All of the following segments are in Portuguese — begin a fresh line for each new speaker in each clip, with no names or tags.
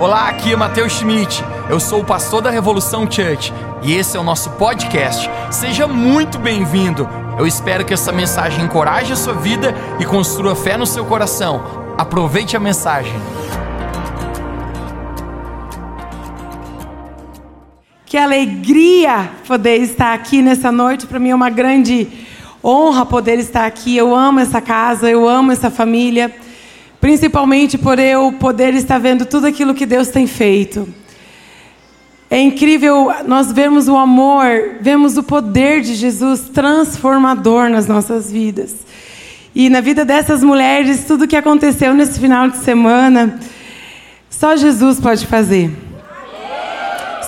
Olá, aqui é Matheus Schmidt. Eu sou o pastor da Revolução Church e esse é o nosso podcast. Seja muito bem-vindo. Eu espero que essa mensagem encoraje a sua vida e construa fé no seu coração. Aproveite a mensagem.
Que alegria poder estar aqui nessa noite. Para mim é uma grande honra poder estar aqui. Eu amo essa casa, eu amo essa família. Principalmente por eu poder estar vendo tudo aquilo que Deus tem feito. É incrível nós vemos o amor, vemos o poder de Jesus transformador nas nossas vidas. E na vida dessas mulheres, tudo que aconteceu nesse final de semana, só Jesus pode fazer.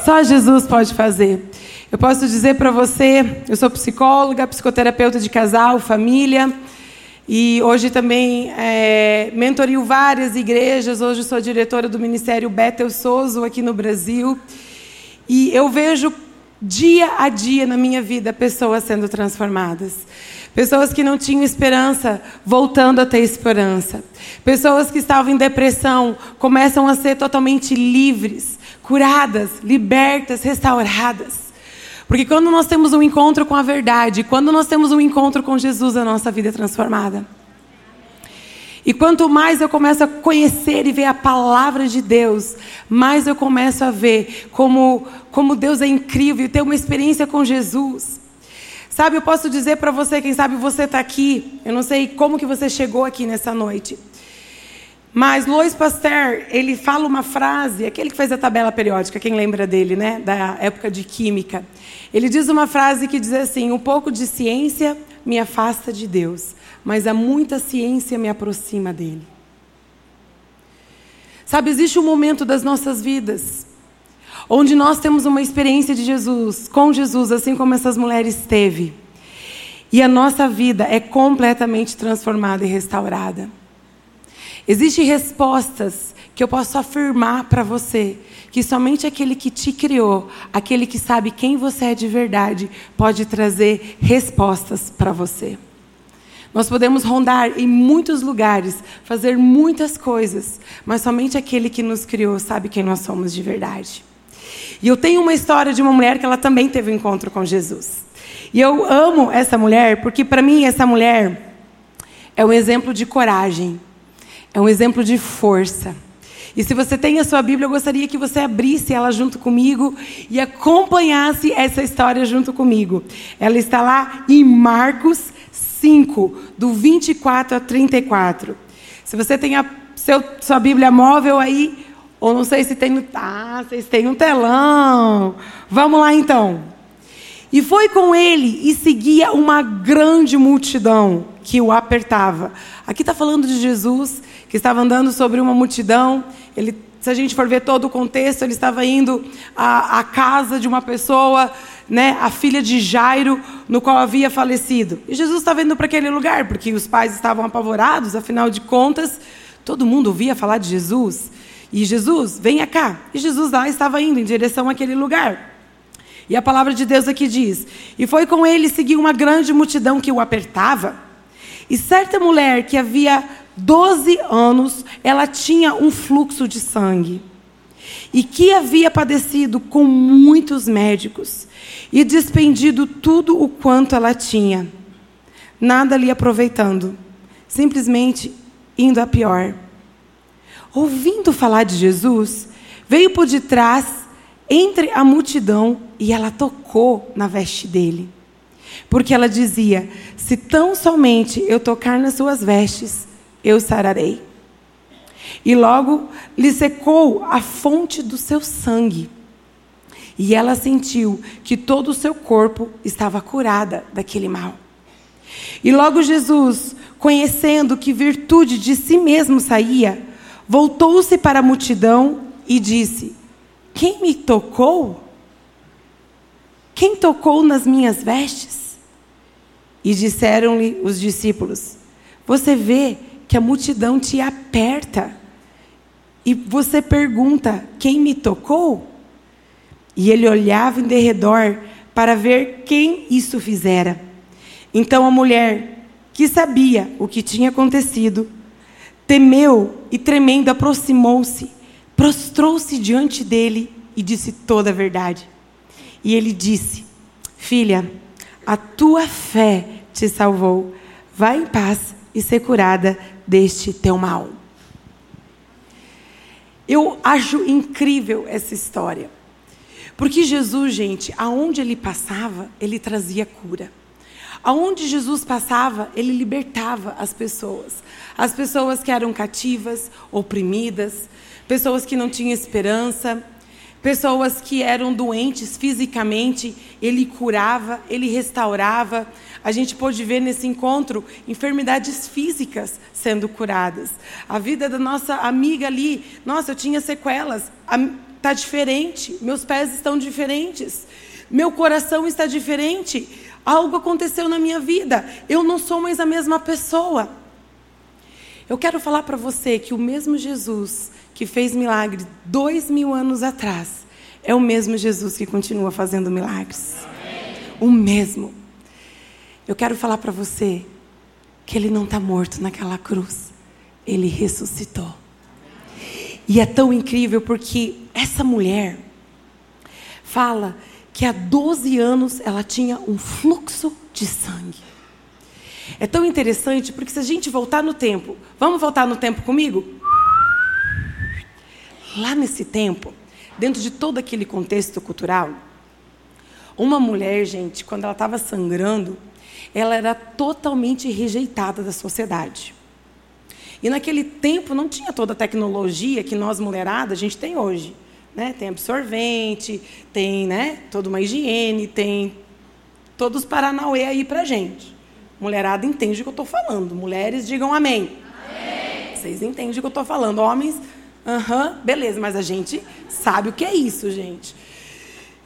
Só Jesus pode fazer. Eu posso dizer para você, eu sou psicóloga, psicoterapeuta de casal, família. E hoje também é, mentorio várias igrejas. Hoje sou diretora do Ministério Bethel Souza aqui no Brasil. E eu vejo dia a dia na minha vida pessoas sendo transformadas. Pessoas que não tinham esperança voltando a ter esperança. Pessoas que estavam em depressão começam a ser totalmente livres, curadas, libertas, restauradas. Porque quando nós temos um encontro com a verdade, quando nós temos um encontro com Jesus, a nossa vida é transformada. E quanto mais eu começo a conhecer e ver a palavra de Deus, mais eu começo a ver como, como Deus é incrível e ter uma experiência com Jesus. Sabe, eu posso dizer para você, quem sabe você está aqui, eu não sei como que você chegou aqui nessa noite. Mas Lois Pasteur, ele fala uma frase, aquele que fez a tabela periódica, quem lembra dele, né? Da época de química. Ele diz uma frase que diz assim: um pouco de ciência me afasta de Deus, mas a muita ciência me aproxima dele. Sabe, existe um momento das nossas vidas onde nós temos uma experiência de Jesus, com Jesus, assim como essas mulheres teve. E a nossa vida é completamente transformada e restaurada. Existem respostas que eu posso afirmar para você que somente aquele que te criou, aquele que sabe quem você é de verdade, pode trazer respostas para você. Nós podemos rondar em muitos lugares, fazer muitas coisas, mas somente aquele que nos criou sabe quem nós somos de verdade. E eu tenho uma história de uma mulher que ela também teve um encontro com Jesus. E eu amo essa mulher porque para mim essa mulher é um exemplo de coragem. É um exemplo de força. E se você tem a sua Bíblia, eu gostaria que você abrisse ela junto comigo e acompanhasse essa história junto comigo. Ela está lá em Marcos 5, do 24 a 34. Se você tem a seu, sua Bíblia móvel aí, ou não sei se tem no. Ah, vocês têm um telão. Vamos lá então. E foi com ele e seguia uma grande multidão que o apertava. Aqui está falando de Jesus, que estava andando sobre uma multidão. Ele, se a gente for ver todo o contexto, ele estava indo à, à casa de uma pessoa, né, a filha de Jairo, no qual havia falecido. E Jesus estava indo para aquele lugar, porque os pais estavam apavorados, afinal de contas, todo mundo ouvia falar de Jesus. E Jesus, venha cá. E Jesus lá estava indo em direção àquele lugar. E a palavra de Deus aqui diz: E foi com ele seguir uma grande multidão que o apertava. E certa mulher que havia 12 anos, ela tinha um fluxo de sangue. E que havia padecido com muitos médicos e despendido tudo o quanto ela tinha, nada lhe aproveitando, simplesmente indo a pior. Ouvindo falar de Jesus, veio por detrás entre a multidão e ela tocou na veste dele. Porque ela dizia: Se tão somente eu tocar nas suas vestes, eu sararei. E logo lhe secou a fonte do seu sangue. E ela sentiu que todo o seu corpo estava curada daquele mal. E logo Jesus, conhecendo que virtude de si mesmo saía, voltou-se para a multidão e disse: quem me tocou? Quem tocou nas minhas vestes? E disseram-lhe os discípulos: Você vê que a multidão te aperta. E você pergunta: Quem me tocou? E ele olhava em derredor para ver quem isso fizera. Então a mulher, que sabia o que tinha acontecido, temeu e tremendo aproximou-se prostrou-se diante dele e disse toda a verdade. E ele disse: Filha, a tua fé te salvou. Vai em paz e ser curada deste teu mal. Eu acho incrível essa história. Porque Jesus, gente, aonde ele passava, ele trazia cura. Aonde Jesus passava, ele libertava as pessoas. As pessoas que eram cativas, oprimidas, pessoas que não tinham esperança, pessoas que eram doentes fisicamente, ele curava, ele restaurava. A gente pôde ver nesse encontro enfermidades físicas sendo curadas. A vida da nossa amiga ali, nossa, eu tinha sequelas, está diferente, meus pés estão diferentes, meu coração está diferente. Algo aconteceu na minha vida. Eu não sou mais a mesma pessoa. Eu quero falar para você que o mesmo Jesus que fez milagres dois mil anos atrás é o mesmo Jesus que continua fazendo milagres. O mesmo. Eu quero falar para você que ele não está morto naquela cruz. Ele ressuscitou. E é tão incrível porque essa mulher fala que há 12 anos ela tinha um fluxo de sangue. É tão interessante porque se a gente voltar no tempo, vamos voltar no tempo comigo? Lá nesse tempo, dentro de todo aquele contexto cultural, uma mulher, gente, quando ela estava sangrando, ela era totalmente rejeitada da sociedade. E naquele tempo não tinha toda a tecnologia que nós mulherada a gente tem hoje. Né? Tem absorvente, tem né, toda uma higiene, tem todos os paranauê aí pra gente. Mulherada entende o que eu estou falando. Mulheres, digam amém. amém. Vocês entendem o que eu estou falando. Homens, aham, uh-huh, beleza, mas a gente sabe o que é isso, gente.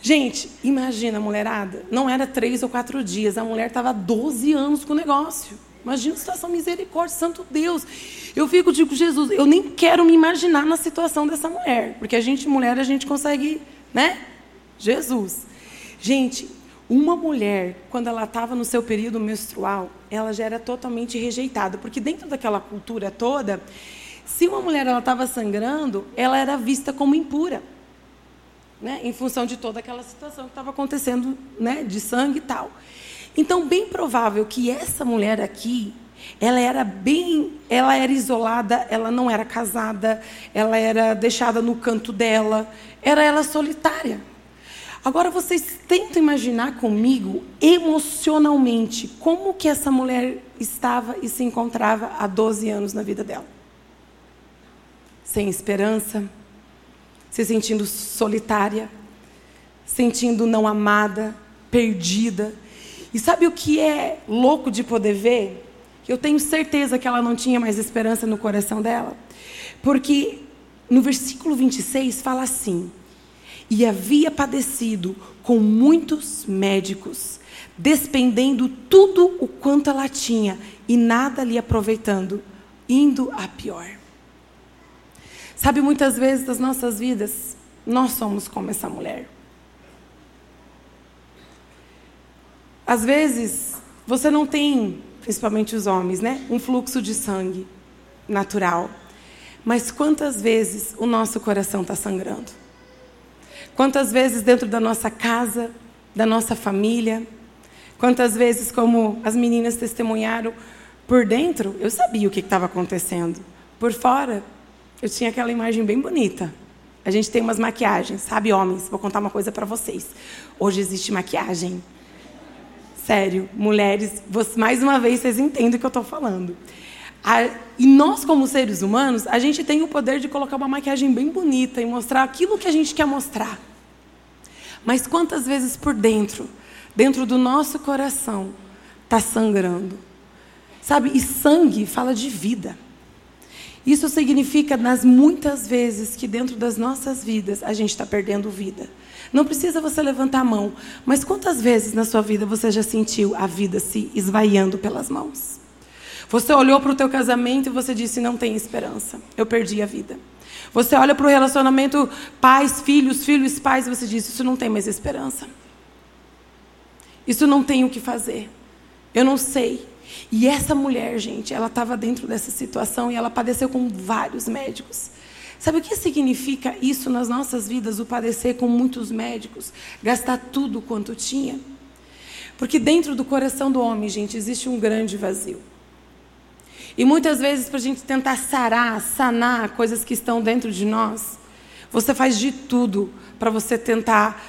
Gente, imagina, mulherada, não era três ou quatro dias, a mulher estava 12 anos com o negócio. Imagina a situação, misericórdia, santo Deus. Eu fico, digo, Jesus, eu nem quero me imaginar na situação dessa mulher. Porque a gente, mulher, a gente consegue, né? Jesus. Gente, uma mulher, quando ela estava no seu período menstrual, ela já era totalmente rejeitada. Porque dentro daquela cultura toda, se uma mulher estava sangrando, ela era vista como impura. Né? Em função de toda aquela situação que estava acontecendo, né? de sangue e tal. Então, bem provável que essa mulher aqui, ela era bem, ela era isolada, ela não era casada, ela era deixada no canto dela, era ela solitária. Agora vocês tentam imaginar comigo emocionalmente como que essa mulher estava e se encontrava há 12 anos na vida dela. Sem esperança, se sentindo solitária, sentindo não amada, perdida. E sabe o que é louco de poder ver? Eu tenho certeza que ela não tinha mais esperança no coração dela. Porque no versículo 26 fala assim: E havia padecido com muitos médicos, despendendo tudo o quanto ela tinha e nada lhe aproveitando, indo a pior. Sabe, muitas vezes das nossas vidas, nós somos como essa mulher. Às vezes, você não tem principalmente os homens, né? Um fluxo de sangue natural. Mas quantas vezes o nosso coração está sangrando? Quantas vezes dentro da nossa casa, da nossa família? Quantas vezes, como as meninas testemunharam, por dentro eu sabia o que estava acontecendo. Por fora, eu tinha aquela imagem bem bonita. A gente tem umas maquiagens, sabe, homens? Vou contar uma coisa para vocês. Hoje existe maquiagem Sério, mulheres, mais uma vez vocês entendem o que eu estou falando. e nós, como seres humanos, a gente tem o poder de colocar uma maquiagem bem bonita e mostrar aquilo que a gente quer mostrar. Mas quantas vezes por dentro, dentro do nosso coração, está sangrando? Sabe? E sangue fala de vida. Isso significa, nas muitas vezes que dentro das nossas vidas a gente está perdendo vida. Não precisa você levantar a mão, mas quantas vezes na sua vida você já sentiu a vida se esvaiando pelas mãos? Você olhou para o teu casamento e você disse não tem esperança, eu perdi a vida. Você olha para o relacionamento pais, filhos, filhos, pais e você diz isso não tem mais esperança. Isso não tem o que fazer. Eu não sei. E essa mulher, gente, ela estava dentro dessa situação e ela padeceu com vários médicos. Sabe o que significa isso nas nossas vidas, o padecer com muitos médicos, gastar tudo quanto tinha? Porque dentro do coração do homem, gente, existe um grande vazio. E muitas vezes, para a gente tentar sarar, sanar coisas que estão dentro de nós, você faz de tudo para você tentar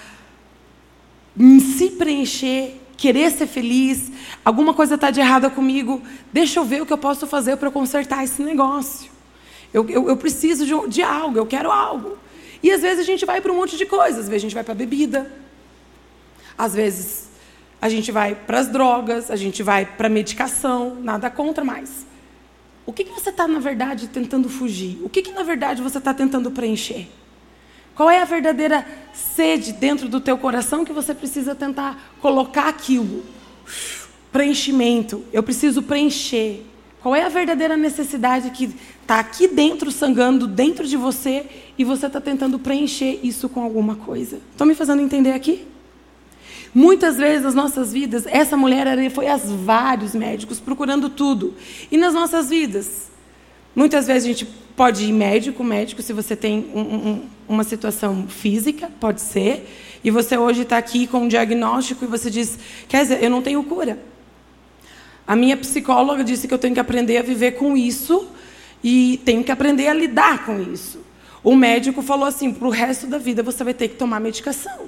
se preencher, querer ser feliz. Alguma coisa está de errada comigo. Deixa eu ver o que eu posso fazer para consertar esse negócio. Eu, eu, eu preciso de, de, algo, eu quero algo. E às vezes a gente vai para um monte de coisas. Às vezes a gente vai para a bebida. Às vezes a gente vai para as drogas. A gente vai para a medicação. Nada contra mais. O que, que você está, na verdade, tentando fugir? O que, que na verdade, você está tentando preencher? Qual é a verdadeira sede dentro do teu coração que você precisa tentar colocar aquilo? Preenchimento. Eu preciso preencher. Qual é a verdadeira necessidade que está aqui dentro, sangrando dentro de você e você está tentando preencher isso com alguma coisa? Estão me fazendo entender aqui? Muitas vezes nas nossas vidas, essa mulher foi a vários médicos procurando tudo. E nas nossas vidas, muitas vezes a gente pode ir médico, médico, se você tem um, um, uma situação física, pode ser. E você hoje está aqui com um diagnóstico e você diz: quer dizer, eu não tenho cura. A minha psicóloga disse que eu tenho que aprender a viver com isso e tenho que aprender a lidar com isso. O médico falou assim: para o resto da vida você vai ter que tomar medicação.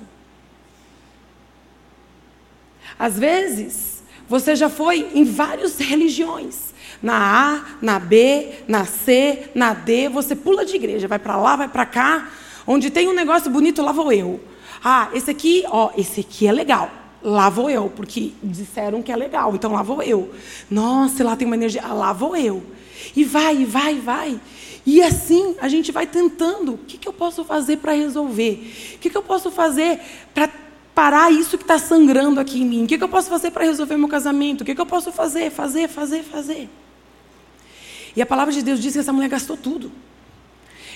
Às vezes, você já foi em várias religiões. Na A, na B, na C, na D, você pula de igreja, vai para lá, vai para cá. Onde tem um negócio bonito, lá vou eu. Ah, esse aqui, ó, esse aqui é legal. Lá vou eu, porque disseram que é legal, então lá vou eu. Nossa, lá tem uma energia, ah, lá vou eu. E vai, e vai, e vai. E assim a gente vai tentando. O que, que eu posso fazer para resolver? O que, que eu posso fazer para parar isso que está sangrando aqui em mim? O que, que eu posso fazer para resolver meu casamento? O que, que eu posso fazer? Fazer, fazer, fazer. E a palavra de Deus diz que essa mulher gastou tudo.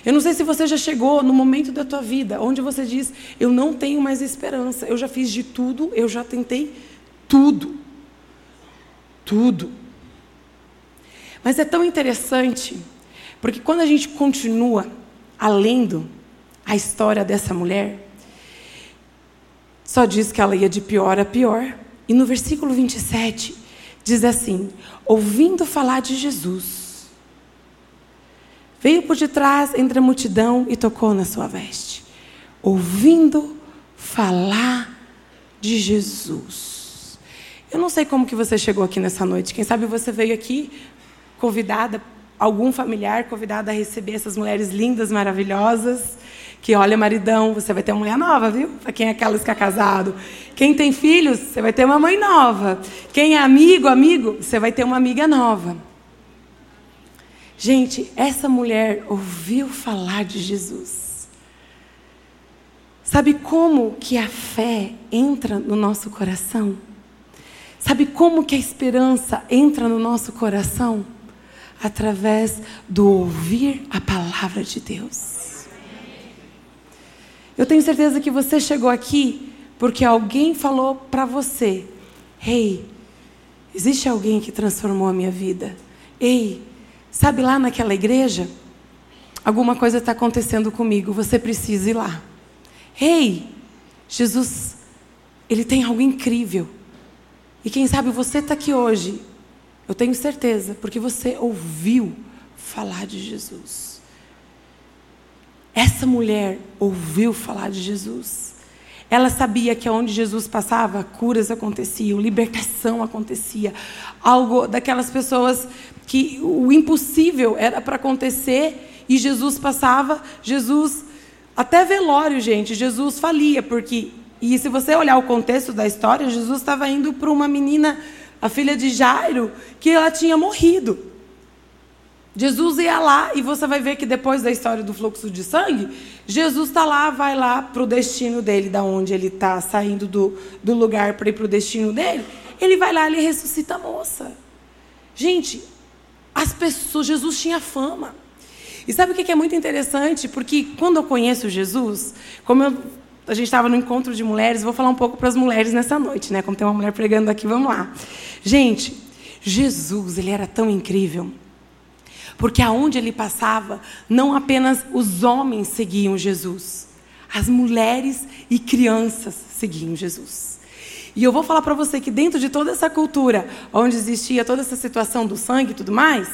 Eu não sei se você já chegou no momento da tua vida onde você diz: Eu não tenho mais esperança. Eu já fiz de tudo, eu já tentei tudo. Tudo. Mas é tão interessante, porque quando a gente continua alendo a história dessa mulher, só diz que ela ia de pior a pior. E no versículo 27 diz assim: ouvindo falar de Jesus, veio por detrás entre a multidão e tocou na sua veste. Ouvindo falar de Jesus. Eu não sei como que você chegou aqui nessa noite. Quem sabe você veio aqui convidada, algum familiar convidado a receber essas mulheres lindas, maravilhosas que olha, maridão, você vai ter uma mulher nova, viu? Para quem é aquelas que é casado. Quem tem filhos, você vai ter uma mãe nova. Quem é amigo, amigo, você vai ter uma amiga nova. Gente, essa mulher ouviu falar de Jesus. Sabe como que a fé entra no nosso coração? Sabe como que a esperança entra no nosso coração? Através do ouvir a palavra de Deus. Eu tenho certeza que você chegou aqui porque alguém falou para você: Ei, existe alguém que transformou a minha vida. Ei, sabe lá naquela igreja? Alguma coisa está acontecendo comigo, você precisa ir lá. Ei, Jesus, Ele tem algo incrível. E quem sabe você está aqui hoje, eu tenho certeza, porque você ouviu falar de Jesus. Essa mulher ouviu falar de Jesus. Ela sabia que onde Jesus passava, curas aconteciam, libertação acontecia. Algo daquelas pessoas que o impossível era para acontecer e Jesus passava, Jesus até velório, gente, Jesus falia, porque e se você olhar o contexto da história, Jesus estava indo para uma menina, a filha de Jairo, que ela tinha morrido. Jesus ia lá e você vai ver que depois da história do fluxo de sangue, Jesus está lá, vai lá para o destino dele, da onde ele está saindo do, do lugar para ir para o destino dele. Ele vai lá, ele ressuscita a moça. Gente, as pessoas, Jesus tinha fama. E sabe o que é muito interessante? Porque quando eu conheço Jesus, como eu, a gente estava no encontro de mulheres, vou falar um pouco para as mulheres nessa noite, né? Como tem uma mulher pregando aqui, vamos lá. Gente, Jesus, ele era tão incrível Porque aonde ele passava, não apenas os homens seguiam Jesus, as mulheres e crianças seguiam Jesus. E eu vou falar para você que dentro de toda essa cultura, onde existia toda essa situação do sangue e tudo mais,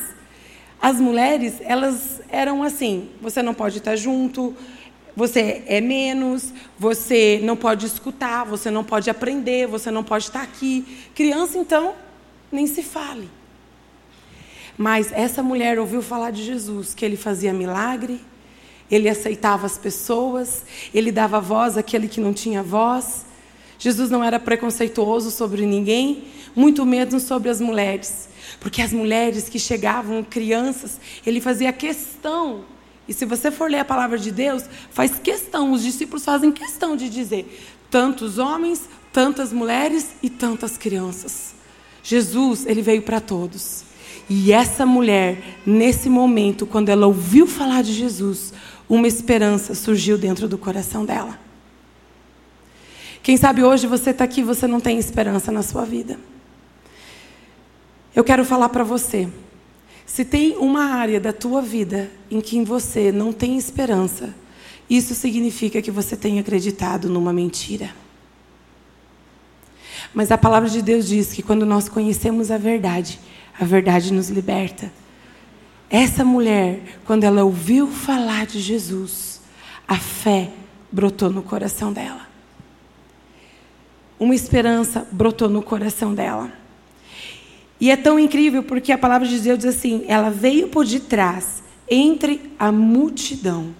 as mulheres, elas eram assim: você não pode estar junto, você é menos, você não pode escutar, você não pode aprender, você não pode estar aqui. Criança, então, nem se fale. Mas essa mulher ouviu falar de Jesus, que ele fazia milagre, ele aceitava as pessoas, ele dava voz àquele que não tinha voz. Jesus não era preconceituoso sobre ninguém, muito menos sobre as mulheres. Porque as mulheres que chegavam, crianças, ele fazia questão. E se você for ler a palavra de Deus, faz questão, os discípulos fazem questão de dizer: tantos homens, tantas mulheres e tantas crianças. Jesus, ele veio para todos. E essa mulher, nesse momento, quando ela ouviu falar de Jesus, uma esperança surgiu dentro do coração dela. Quem sabe hoje você está aqui, você não tem esperança na sua vida. Eu quero falar para você. Se tem uma área da tua vida em que você não tem esperança, isso significa que você tem acreditado numa mentira. Mas a palavra de Deus diz que quando nós conhecemos a verdade, a verdade nos liberta. Essa mulher, quando ela ouviu falar de Jesus, a fé brotou no coração dela. Uma esperança brotou no coração dela. E é tão incrível porque a palavra de Deus diz assim: ela veio por detrás, entre a multidão.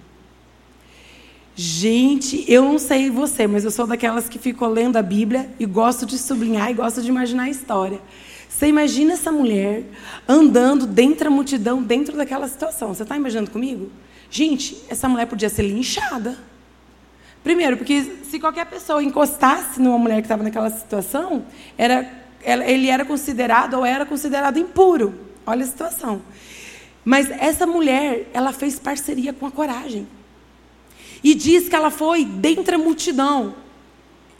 Gente, eu não sei você, mas eu sou daquelas que ficam lendo a Bíblia e gosto de sublinhar e gosto de imaginar a história. Você imagina essa mulher andando dentro da multidão, dentro daquela situação. Você está imaginando comigo? Gente, essa mulher podia ser linchada. Primeiro, porque se qualquer pessoa encostasse numa mulher que estava naquela situação, era, ele era considerado ou era considerado impuro. Olha a situação. Mas essa mulher, ela fez parceria com a coragem. E diz que ela foi dentro da multidão.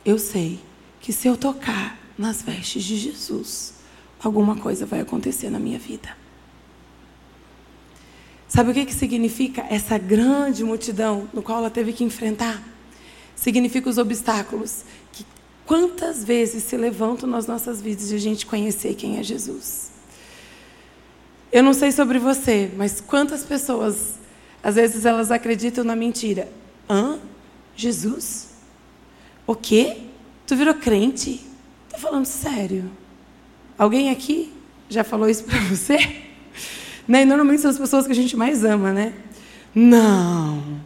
Eu sei que se eu tocar nas vestes de Jesus, alguma coisa vai acontecer na minha vida. Sabe o que, que significa essa grande multidão no qual ela teve que enfrentar? Significa os obstáculos quantas vezes se levantam nas nossas vidas de a gente conhecer quem é Jesus. Eu não sei sobre você, mas quantas pessoas, às vezes elas acreditam na mentira. Hã? Jesus? O quê? Tu virou crente? Estou falando sério. Alguém aqui já falou isso para você? Né? E normalmente são as pessoas que a gente mais ama, né? Não.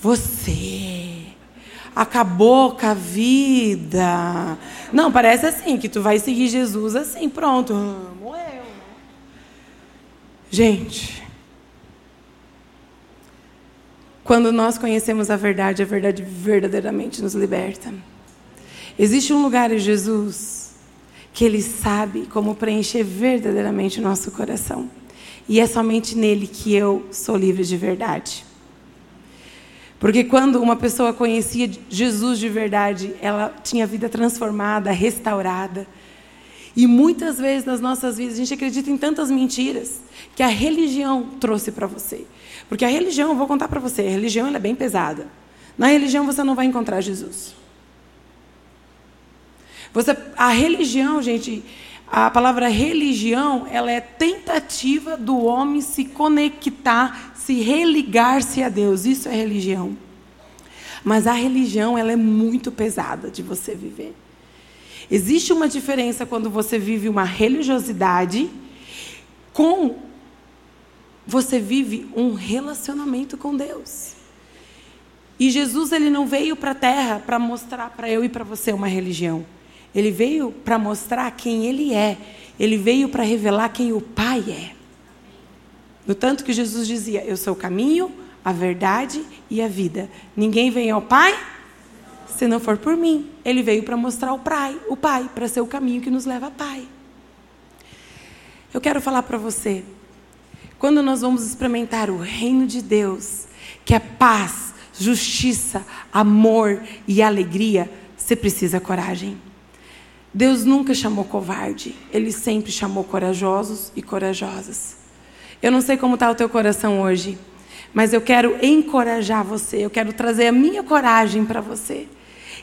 Você acabou com a vida. Não, parece assim, que tu vai seguir Jesus assim, pronto. Amo eu. Gente, quando nós conhecemos a verdade, a verdade verdadeiramente nos liberta. Existe um lugar em Jesus que Ele sabe como preencher verdadeiramente o nosso coração. E é somente nele que eu sou livre de verdade. Porque quando uma pessoa conhecia Jesus de verdade, ela tinha a vida transformada, restaurada. E muitas vezes nas nossas vidas a gente acredita em tantas mentiras que a religião trouxe para você. Porque a religião, eu vou contar para você, a religião é bem pesada. Na religião você não vai encontrar Jesus. Você, a religião, gente, a palavra religião, ela é tentativa do homem se conectar, se religar-se a Deus. Isso é religião. Mas a religião, ela é muito pesada de você viver. Existe uma diferença quando você vive uma religiosidade com você vive um relacionamento com Deus. E Jesus ele não veio para a terra para mostrar para eu e para você uma religião. Ele veio para mostrar quem ele é. Ele veio para revelar quem o Pai é. No tanto que Jesus dizia: Eu sou o caminho, a verdade e a vida. Ninguém vem ao Pai se não for por mim. Ele veio para mostrar o Pai, o Pai, para ser o caminho que nos leva ao Pai. Eu quero falar para você, quando nós vamos experimentar o reino de Deus, que é paz, justiça, amor e alegria, você precisa coragem. Deus nunca chamou covarde, Ele sempre chamou corajosos e corajosas. Eu não sei como está o teu coração hoje, mas eu quero encorajar você, eu quero trazer a minha coragem para você.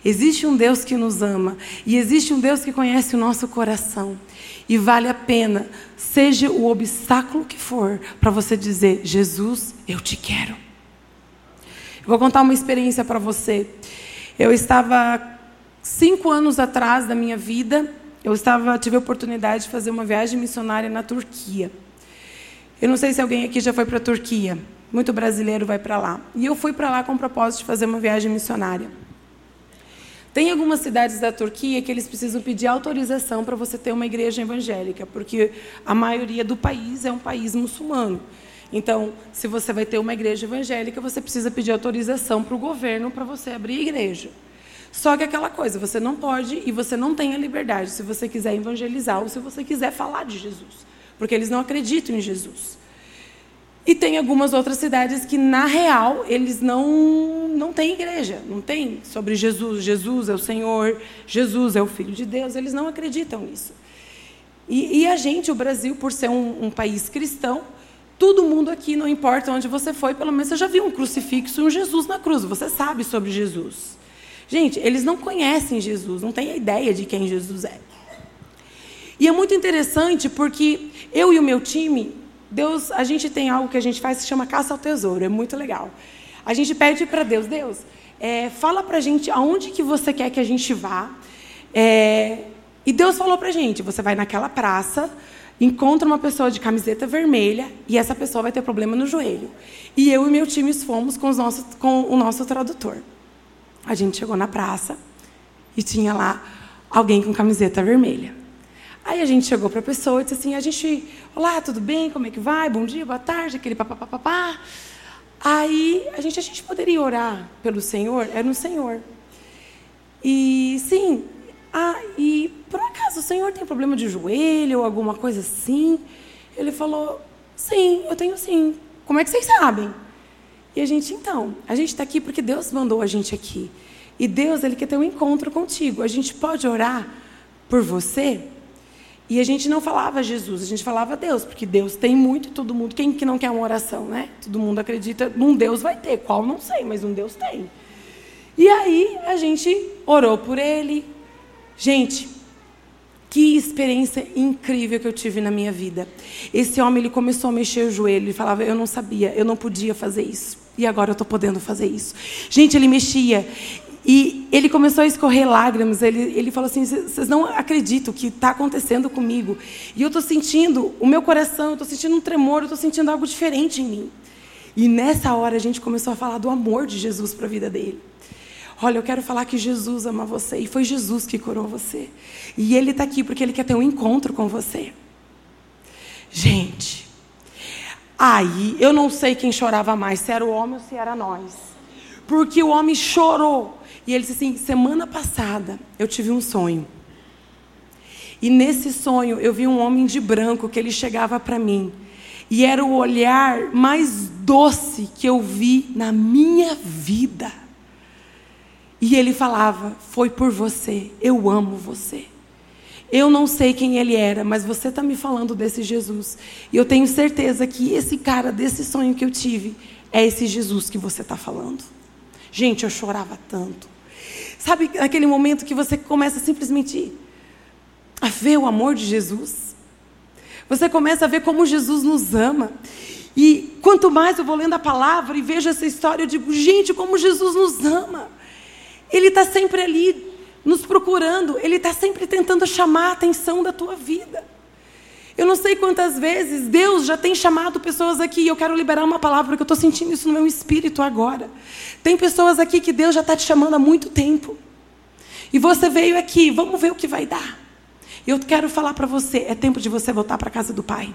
Existe um Deus que nos ama e existe um Deus que conhece o nosso coração. E vale a pena, seja o obstáculo que for, para você dizer: Jesus, eu te quero. Eu vou contar uma experiência para você. Eu estava cinco anos atrás da minha vida, eu estava tive a oportunidade de fazer uma viagem missionária na Turquia. Eu não sei se alguém aqui já foi para a Turquia. Muito brasileiro vai para lá. E eu fui para lá com o propósito de fazer uma viagem missionária. Tem algumas cidades da Turquia que eles precisam pedir autorização para você ter uma igreja evangélica, porque a maioria do país é um país muçulmano. Então, se você vai ter uma igreja evangélica, você precisa pedir autorização para o governo para você abrir igreja. Só que aquela coisa, você não pode e você não tem a liberdade se você quiser evangelizar ou se você quiser falar de Jesus, porque eles não acreditam em Jesus. E tem algumas outras cidades que, na real, eles não, não têm igreja, não tem sobre Jesus. Jesus é o Senhor, Jesus é o Filho de Deus, eles não acreditam nisso. E, e a gente, o Brasil, por ser um, um, país cristão, todo mundo aqui, não importa onde você foi, pelo menos você já viu um crucifixo e um Jesus na cruz, você sabe sobre Jesus. Gente, eles não conhecem Jesus, não têm ideia de quem Jesus é. E é muito interessante porque eu e o meu time, Deus, a gente tem algo que a gente faz que chama caça ao tesouro, é muito legal. A gente pede para Deus, Deus, é, fala para a gente aonde que você quer que a gente vá. É, e Deus falou para a gente, você vai naquela praça, encontra uma pessoa de camiseta vermelha e essa pessoa vai ter problema no joelho. E eu e meu time fomos com, nossos, com o nosso tradutor. A gente chegou na praça e tinha lá alguém com camiseta vermelha. Aí a gente chegou para a pessoa e disse assim: a gente, olá, tudo bem? Como é que vai? Bom dia, boa tarde, aquele papapá. Aí a gente, a gente poderia orar pelo Senhor? Era no Senhor. E sim, ah, e por acaso o Senhor tem problema de joelho ou alguma coisa assim? Ele falou: sim, eu tenho sim. Como é que vocês sabem? E a gente, então, a gente está aqui porque Deus mandou a gente aqui. E Deus, Ele quer ter um encontro contigo. A gente pode orar por você? E a gente não falava Jesus, a gente falava Deus, porque Deus tem muito e todo mundo. Quem que não quer uma oração, né? Todo mundo acredita num Deus vai ter, qual não sei, mas um Deus tem. E aí a gente orou por ele. Gente, que experiência incrível que eu tive na minha vida. Esse homem ele começou a mexer o joelho e falava: Eu não sabia, eu não podia fazer isso. E agora eu estou podendo fazer isso. Gente, ele mexia. E ele começou a escorrer lágrimas. Ele, ele falou assim: vocês não acreditam o que está acontecendo comigo. E eu estou sentindo o meu coração, eu estou sentindo um tremor, eu estou sentindo algo diferente em mim. E nessa hora a gente começou a falar do amor de Jesus para a vida dele. Olha, eu quero falar que Jesus ama você. E foi Jesus que curou você. E ele está aqui porque ele quer ter um encontro com você. Gente, aí eu não sei quem chorava mais, se era o homem ou se era nós. Porque o homem chorou e ele disse assim: semana passada eu tive um sonho. E nesse sonho eu vi um homem de branco que ele chegava para mim. E era o olhar mais doce que eu vi na minha vida. E ele falava: Foi por você, eu amo você. Eu não sei quem ele era, mas você está me falando desse Jesus. E eu tenho certeza que esse cara, desse sonho que eu tive, é esse Jesus que você está falando. Gente, eu chorava tanto. Sabe aquele momento que você começa simplesmente a ver o amor de Jesus? Você começa a ver como Jesus nos ama. E quanto mais eu vou lendo a palavra e vejo essa história, eu digo, gente, como Jesus nos ama. Ele está sempre ali, nos procurando, Ele está sempre tentando chamar a atenção da tua vida. Eu não sei quantas vezes Deus já tem chamado pessoas aqui, eu quero liberar uma palavra, porque eu estou sentindo isso no meu espírito agora. Tem pessoas aqui que Deus já está te chamando há muito tempo. E você veio aqui, vamos ver o que vai dar. Eu quero falar para você: é tempo de você voltar para a casa do Pai.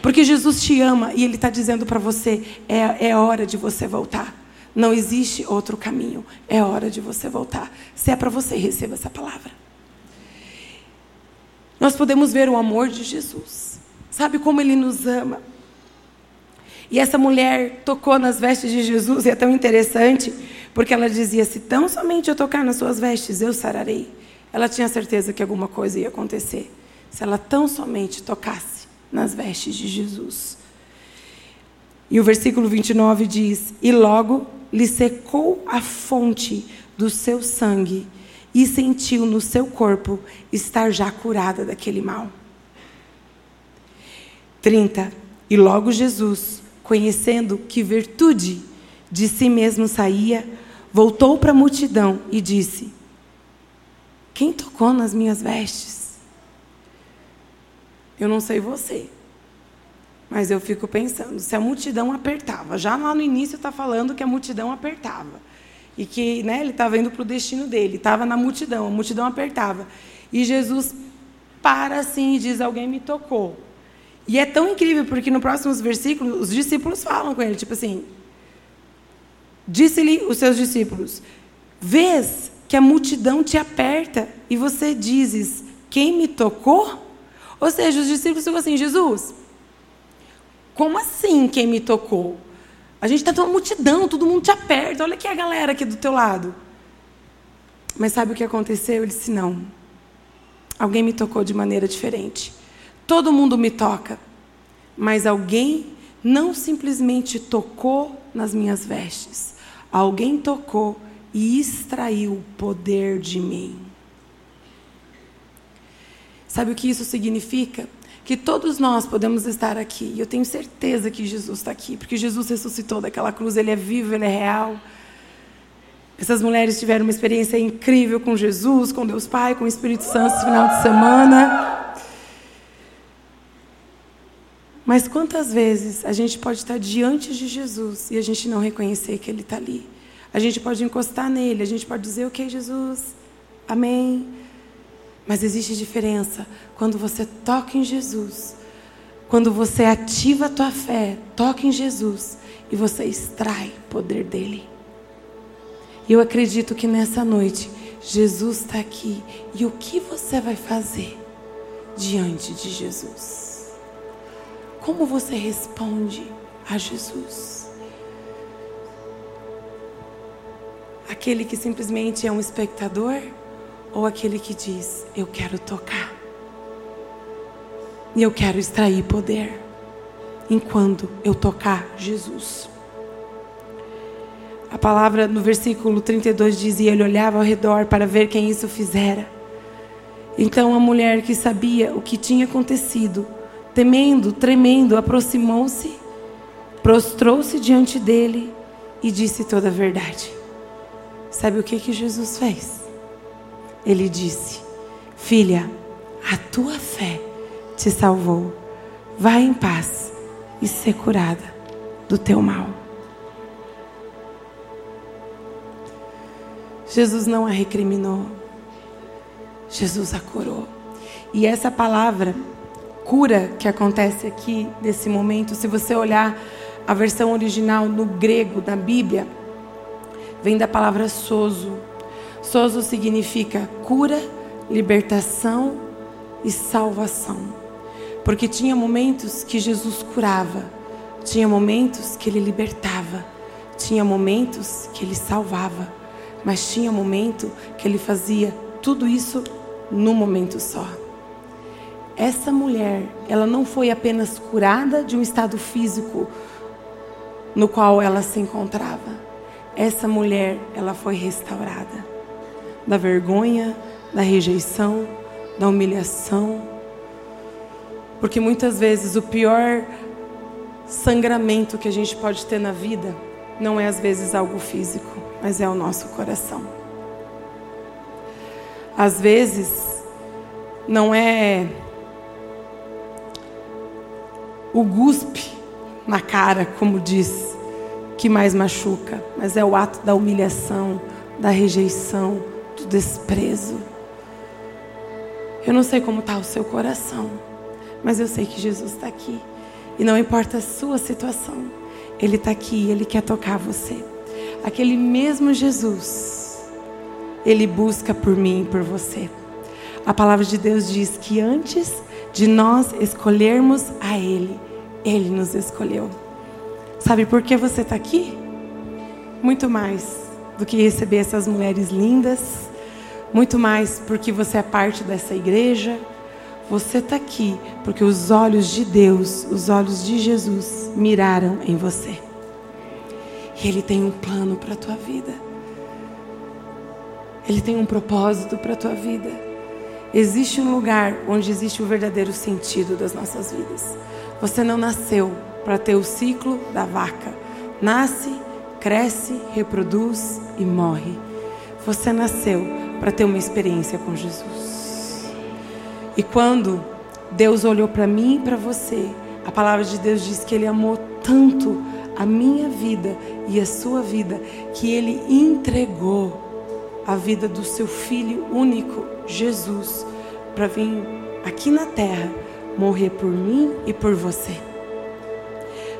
Porque Jesus te ama e Ele está dizendo para você: é, é hora de você voltar. Não existe outro caminho. É hora de você voltar. Se é para você, receba essa palavra. Nós podemos ver o amor de Jesus. Sabe como ele nos ama? E essa mulher tocou nas vestes de Jesus, e é tão interessante, porque ela dizia: Se tão somente eu tocar nas suas vestes, eu sararei. Ela tinha certeza que alguma coisa ia acontecer. Se ela tão somente tocasse nas vestes de Jesus. E o versículo 29 diz: E logo lhe secou a fonte do seu sangue e sentiu no seu corpo estar já curada daquele mal. 30. E logo Jesus, conhecendo que virtude de si mesmo saía, voltou para a multidão e disse: Quem tocou nas minhas vestes? Eu não sei você, mas eu fico pensando, se a multidão apertava, já lá no início está falando que a multidão apertava. E que né, ele estava indo para o destino dele, estava na multidão, a multidão apertava. E Jesus para assim e diz: Alguém me tocou. E é tão incrível, porque no próximos versículos, os discípulos falam com ele, tipo assim: Disse-lhe os seus discípulos: Vês que a multidão te aperta e você dizes: Quem me tocou? Ou seja, os discípulos ficam assim: Jesus, como assim quem me tocou? A gente está numa multidão, todo mundo te aperta. Olha aqui a galera aqui do teu lado. Mas sabe o que aconteceu? Ele disse: não. Alguém me tocou de maneira diferente. Todo mundo me toca. Mas alguém não simplesmente tocou nas minhas vestes. Alguém tocou e extraiu o poder de mim. Sabe o que isso significa? Que todos nós podemos estar aqui. E eu tenho certeza que Jesus está aqui, porque Jesus ressuscitou daquela cruz, ele é vivo, ele é real. Essas mulheres tiveram uma experiência incrível com Jesus, com Deus Pai, com o Espírito Santo esse final de semana. Mas quantas vezes a gente pode estar diante de Jesus e a gente não reconhecer que Ele está ali? A gente pode encostar nele, a gente pode dizer, ok, Jesus, amém. Mas existe diferença quando você toca em Jesus, quando você ativa a tua fé, toca em Jesus e você extrai poder dele. E eu acredito que nessa noite Jesus está aqui e o que você vai fazer diante de Jesus? Como você responde a Jesus? Aquele que simplesmente é um espectador? Ou aquele que diz: Eu quero tocar. E eu quero extrair poder enquanto eu tocar Jesus. A palavra no versículo 32 dizia: Ele olhava ao redor para ver quem isso fizera. Então a mulher que sabia o que tinha acontecido, temendo, tremendo, aproximou-se, prostrou-se diante dele e disse toda a verdade. Sabe o que, que Jesus fez? Ele disse: Filha, a tua fé te salvou. Vá em paz e ser curada do teu mal. Jesus não a recriminou. Jesus a curou. E essa palavra cura que acontece aqui nesse momento, se você olhar a versão original no grego da Bíblia, vem da palavra soso Sozo significa cura, libertação e salvação. Porque tinha momentos que Jesus curava, tinha momentos que ele libertava, tinha momentos que ele salvava, mas tinha momento que ele fazia tudo isso num momento só. Essa mulher, ela não foi apenas curada de um estado físico no qual ela se encontrava. Essa mulher, ela foi restaurada da vergonha, da rejeição, da humilhação. Porque muitas vezes o pior sangramento que a gente pode ter na vida não é às vezes algo físico, mas é o nosso coração. Às vezes não é o guspe na cara, como diz, que mais machuca, mas é o ato da humilhação, da rejeição, desprezo. Eu não sei como está o seu coração, mas eu sei que Jesus está aqui. E não importa a sua situação, Ele está aqui, Ele quer tocar você. Aquele mesmo Jesus, Ele busca por mim e por você. A palavra de Deus diz que antes de nós escolhermos a Ele, Ele nos escolheu. Sabe por que você está aqui? Muito mais do que receber essas mulheres lindas, muito mais porque você é parte dessa igreja, Você está aqui porque os olhos de Deus, os olhos de Jesus, miraram em você. E Ele tem um plano para a tua vida. Ele tem um propósito para a tua vida. Existe um lugar onde existe o verdadeiro sentido das nossas vidas. Você não nasceu para ter o ciclo da vaca. Nasce, cresce, reproduz e morre. Você nasceu para ter uma experiência com Jesus. E quando Deus olhou para mim e para você, a palavra de Deus diz que Ele amou tanto a minha vida e a sua vida que Ele entregou a vida do seu Filho único, Jesus, para vir aqui na terra morrer por mim e por você.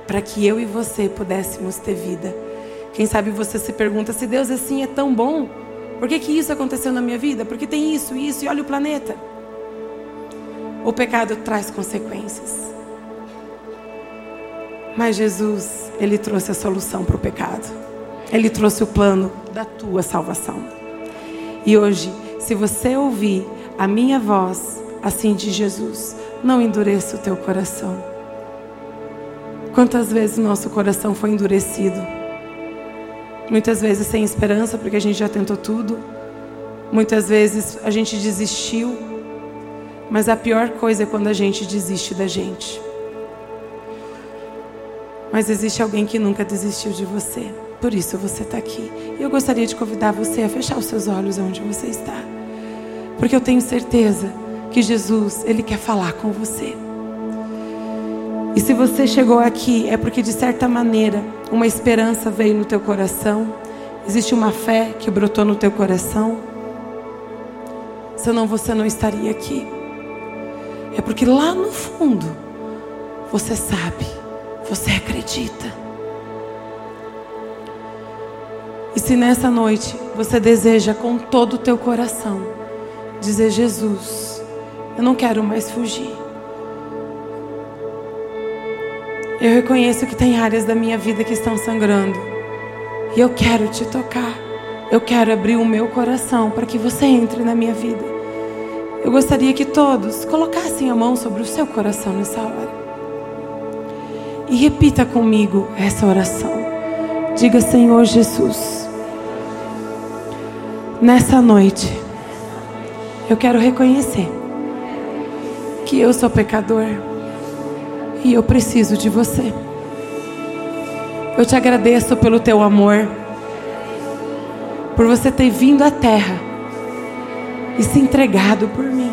Para que eu e você pudéssemos ter vida. Quem sabe você se pergunta se Deus assim é tão bom. Por que, que isso aconteceu na minha vida? Porque tem isso, isso e olha o planeta. O pecado traz consequências. Mas Jesus, Ele trouxe a solução para o pecado. Ele trouxe o plano da tua salvação. E hoje, se você ouvir a minha voz, assim de Jesus, não endureça o teu coração. Quantas vezes nosso coração foi endurecido? Muitas vezes sem esperança, porque a gente já tentou tudo. Muitas vezes a gente desistiu. Mas a pior coisa é quando a gente desiste da gente. Mas existe alguém que nunca desistiu de você. Por isso você está aqui. E eu gostaria de convidar você a fechar os seus olhos onde você está. Porque eu tenho certeza que Jesus, Ele quer falar com você. E se você chegou aqui, é porque de certa maneira uma esperança veio no teu coração, existe uma fé que brotou no teu coração. Senão você não estaria aqui. É porque lá no fundo você sabe, você acredita. E se nessa noite você deseja com todo o teu coração dizer Jesus, eu não quero mais fugir. Eu reconheço que tem áreas da minha vida que estão sangrando. E eu quero te tocar. Eu quero abrir o meu coração para que você entre na minha vida. Eu gostaria que todos colocassem a mão sobre o seu coração nessa hora. E repita comigo essa oração. Diga, Senhor Jesus, nessa noite, eu quero reconhecer que eu sou pecador e eu preciso de você. Eu te agradeço pelo teu amor, por você ter vindo à terra e se entregado por mim.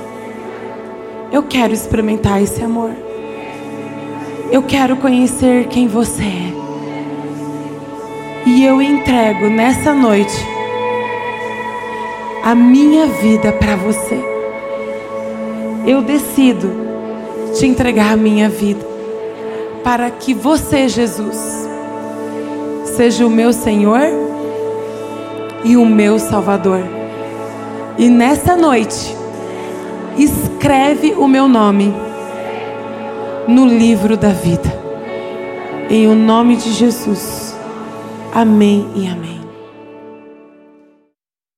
Eu quero experimentar esse amor. Eu quero conhecer quem você é. E eu entrego nessa noite a minha vida para você. Eu decido te entregar a minha vida para que você, Jesus, seja o meu Senhor e o meu Salvador. E nessa noite, escreve o meu nome no livro da vida. Em o nome de Jesus. Amém e amém.